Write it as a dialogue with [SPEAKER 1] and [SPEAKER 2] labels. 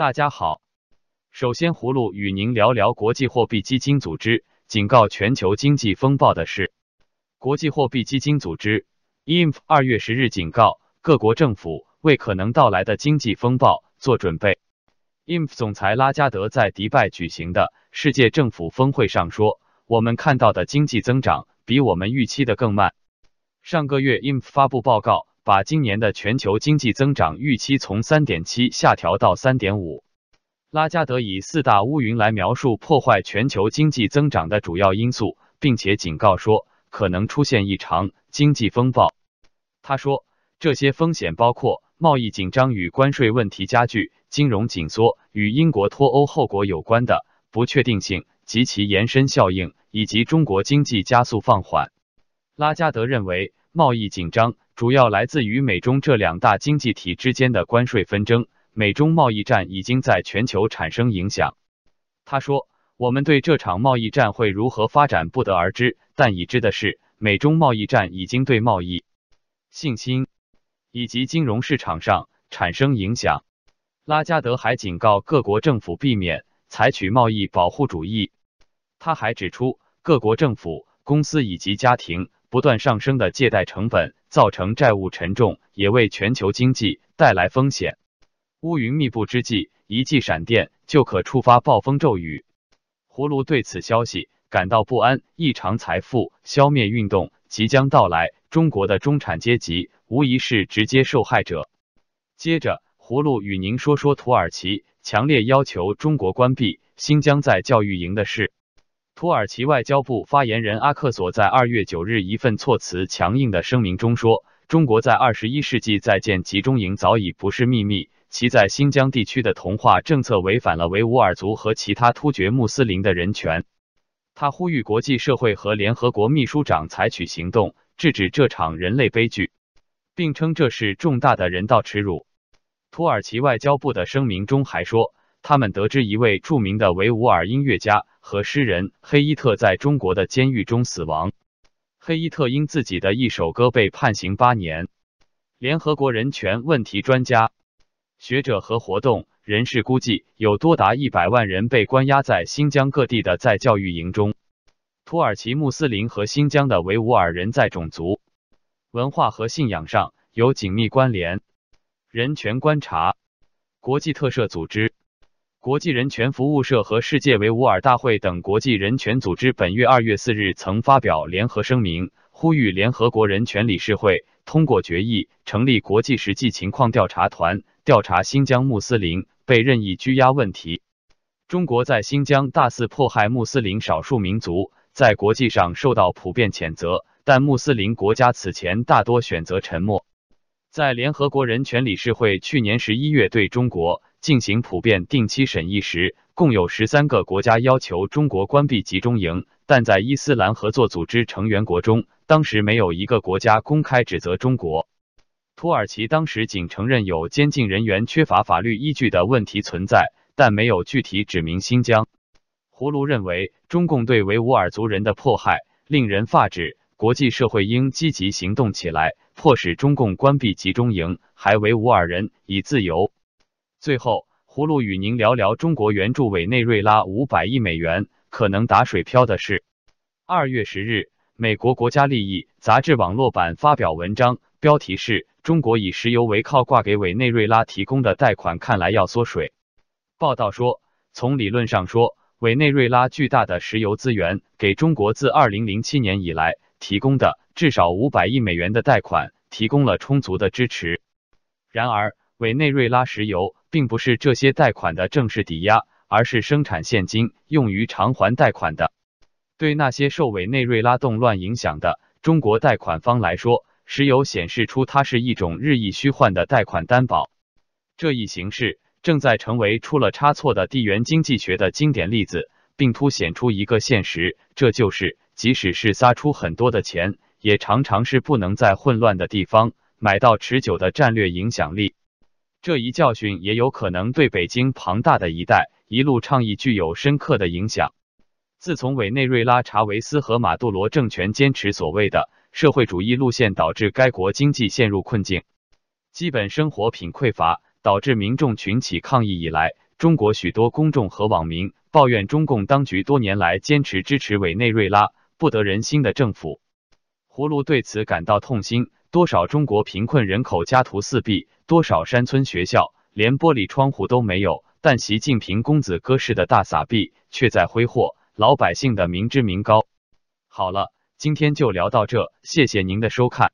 [SPEAKER 1] 大家好，首先葫芦与您聊聊国际货币基金组织警告全球经济风暴的事。国际货币基金组织 （IMF） 二月十日警告各国政府为可能到来的经济风暴做准备。IMF 总裁拉加德在迪拜举行的世界政府峰会上说：“我们看到的经济增长比我们预期的更慢。”上个月，IMF 发布报告。把今年的全球经济增长预期从三点七下调到三点五。拉加德以四大乌云来描述破坏全球经济增长的主要因素，并且警告说可能出现一场经济风暴。他说，这些风险包括贸易紧张与关税问题加剧、金融紧缩与英国脱欧后果有关的不确定性及其延伸效应，以及中国经济加速放缓。拉加德认为，贸易紧张。主要来自于美中这两大经济体之间的关税纷争。美中贸易战已经在全球产生影响。他说：“我们对这场贸易战会如何发展不得而知，但已知的是，美中贸易战已经对贸易信心以及金融市场上产生影响。”拉加德还警告各国政府避免采取贸易保护主义。他还指出，各国政府、公司以及家庭。不断上升的借贷成本造成债务沉重，也为全球经济带来风险。乌云密布之际，一记闪电就可触发暴风骤雨。葫芦对此消息感到不安，异常财富消灭运动即将到来，中国的中产阶级无疑是直接受害者。接着，葫芦与您说说土耳其强烈要求中国关闭新疆在教育营的事。土耳其外交部发言人阿克索在二月九日一份措辞强硬的声明中说：“中国在二十一世纪在建集中营早已不是秘密，其在新疆地区的同化政策违反了维吾尔族和其他突厥穆斯林的人权。”他呼吁国际社会和联合国秘书长采取行动，制止这场人类悲剧，并称这是重大的人道耻辱。土耳其外交部的声明中还说。他们得知一位著名的维吾尔音乐家和诗人黑伊特在中国的监狱中死亡。黑伊特因自己的一首歌被判刑八年。联合国人权问题专家、学者和活动人士估计，有多达一百万人被关押在新疆各地的在教育营中。土耳其穆斯林和新疆的维吾尔人在种族、文化和信仰上有紧密关联。人权观察国际特赦组织。国际人权服务社和世界维吾尔大会等国际人权组织本月二月四日曾发表联合声明，呼吁联合国人权理事会通过决议，成立国际实际情况调查团，调查新疆穆斯林被任意拘押问题。中国在新疆大肆迫害穆斯林少数民族，在国际上受到普遍谴责，但穆斯林国家此前大多选择沉默。在联合国人权理事会去年十一月对中国。进行普遍定期审议时，共有十三个国家要求中国关闭集中营，但在伊斯兰合作组织成员国中，当时没有一个国家公开指责中国。土耳其当时仅承认有监禁人员缺乏法律依据的问题存在，但没有具体指明新疆。胡卢认为，中共对维吾尔族人的迫害令人发指，国际社会应积极行动起来，迫使中共关闭集中营，还维吾尔人以自由。最后，葫芦与您聊聊中国援助委内瑞拉五百亿美元可能打水漂的事。二月十日，美国国家利益杂志网络版发表文章，标题是“中国以石油为靠挂给委内瑞拉提供的贷款看来要缩水”。报道说，从理论上说，委内瑞拉巨大的石油资源给中国自二零零七年以来提供的至少五百亿美元的贷款提供了充足的支持。然而，委内瑞拉石油并不是这些贷款的正式抵押，而是生产现金用于偿还贷款的。对那些受委内瑞拉动乱影响的中国贷款方来说，石油显示出它是一种日益虚幻的贷款担保。这一形式正在成为出了差错的地缘经济学的经典例子，并凸显出一个现实，这就是即使是撒出很多的钱，也常常是不能在混乱的地方买到持久的战略影响力。这一教训也有可能对北京庞大的一带一路倡议具有深刻的影响。自从委内瑞拉查韦斯和马杜罗政权坚持所谓的社会主义路线，导致该国经济陷入困境，基本生活品匮乏，导致民众群起抗议以来，
[SPEAKER 2] 中国许多公众和网民抱怨中共当局多年来坚持支持委内瑞拉不得人心的政府。葫芦对此感到痛心。多少中国贫困人口家徒四壁，多少山村学校连玻璃窗户都没有，但习近平公子哥式的大撒币却在挥霍老百姓的民脂民膏。好了，今天就聊到这，谢谢您的收看。